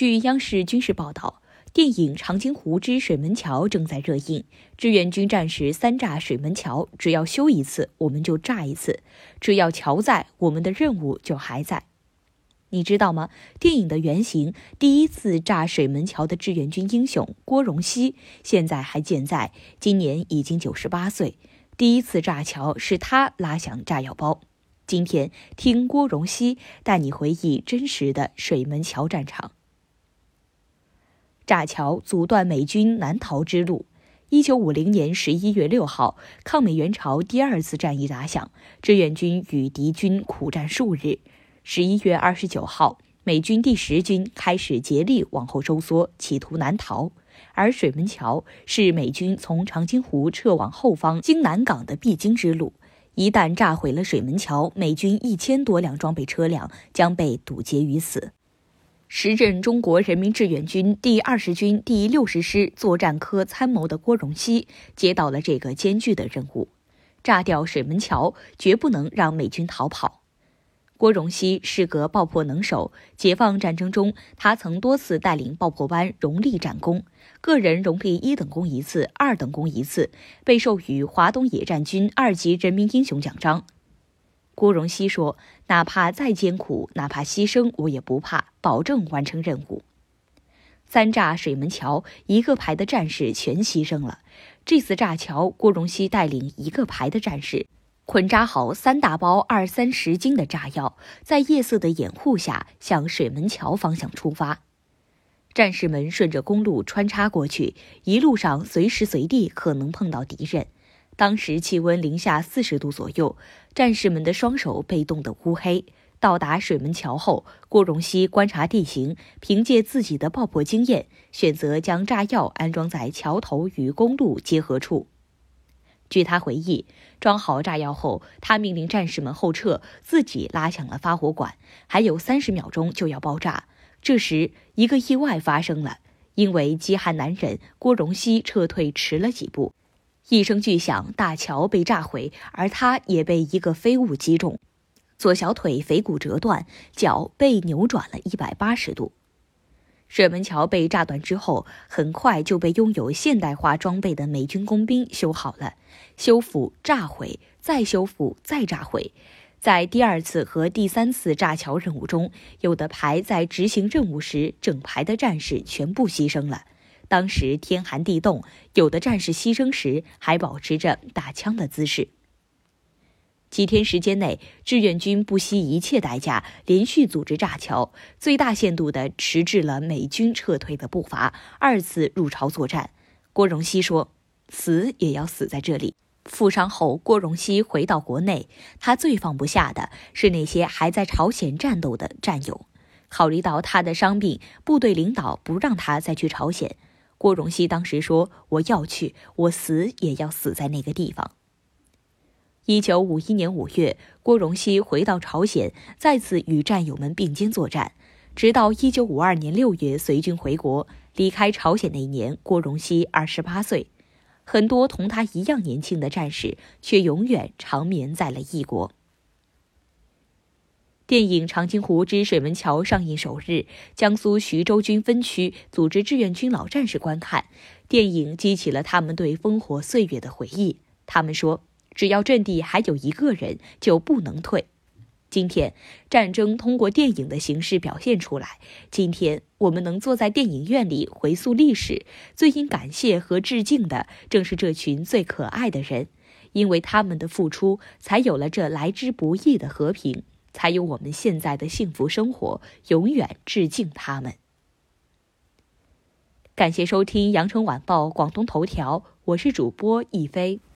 据央视军事报道，电影《长津湖之水门桥》正在热映。志愿军战士三炸水门桥，只要修一次，我们就炸一次；只要桥在，我们的任务就还在。你知道吗？电影的原型，第一次炸水门桥的志愿军英雄郭荣熙，现在还健在，今年已经九十八岁。第一次炸桥是他拉响炸药包。今天听郭荣熙带你回忆真实的水门桥战场。炸桥阻断美军南逃之路。一九五零年十一月六号，抗美援朝第二次战役打响，志愿军与敌军苦战数日。十一月二十九号，美军第十军开始竭力往后收缩，企图南逃。而水门桥是美军从长津湖撤往后方经南港的必经之路。一旦炸毁了水门桥，美军一千多辆装备车辆将被堵截于此。时任中国人民志愿军第二十军第六十师作战科参谋的郭荣熙接到了这个艰巨的任务：炸掉水门桥，绝不能让美军逃跑。郭荣熙是个爆破能手，解放战争中，他曾多次带领爆破班荣立战功，个人荣立一等功一次，二等功一次，被授予华东野战军二级人民英雄奖章。郭荣熙说：“哪怕再艰苦，哪怕牺牲，我也不怕，保证完成任务。”三炸水门桥，一个排的战士全牺牲了。这次炸桥，郭荣熙带领一个排的战士。捆扎好三大包二三十斤的炸药，在夜色的掩护下向水门桥方向出发。战士们顺着公路穿插过去，一路上随时随地可能碰到敌人。当时气温零下四十度左右，战士们的双手被冻得乌黑。到达水门桥后，郭荣熙观察地形，凭借自己的爆破经验，选择将炸药安装在桥头与公路结合处。据他回忆，装好炸药后，他命令战士们后撤，自己拉响了发火管。还有三十秒钟就要爆炸，这时一个意外发生了。因为饥寒难忍，郭荣熙撤退迟了几步，一声巨响，大桥被炸毁，而他也被一个飞物击中，左小腿腓骨折断，脚被扭转了一百八十度。水门桥被炸断之后，很快就被拥有现代化装备的美军工兵修好了。修复、炸毁、再修复、再炸毁。在第二次和第三次炸桥任务中，有的排在执行任务时，整排的战士全部牺牲了。当时天寒地冻，有的战士牺牲时还保持着打枪的姿势。几天时间内，志愿军不惜一切代价，连续组织炸桥，最大限度地迟滞了美军撤退的步伐。二次入朝作战，郭荣熙说：“死也要死在这里。”负伤后，郭荣熙回到国内，他最放不下的是那些还在朝鲜战斗的战友。考虑到他的伤病，部队领导不让他再去朝鲜。郭荣熙当时说：“我要去，我死也要死在那个地方。”一九五一年五月，郭荣熙回到朝鲜，再次与战友们并肩作战，直到一九五二年六月随军回国。离开朝鲜那一年，郭荣熙二十八岁。很多同他一样年轻的战士，却永远长眠在了异国。电影《长津湖之水门桥》上映首日，江苏徐州军分区组织志愿军老战士观看电影，激起了他们对烽火岁月的回忆。他们说。只要阵地还有一个人，就不能退。今天，战争通过电影的形式表现出来。今天，我们能坐在电影院里回溯历史，最应感谢和致敬的，正是这群最可爱的人，因为他们的付出，才有了这来之不易的和平，才有我们现在的幸福生活。永远致敬他们。感谢收听《羊城晚报广东头条》，我是主播一飞。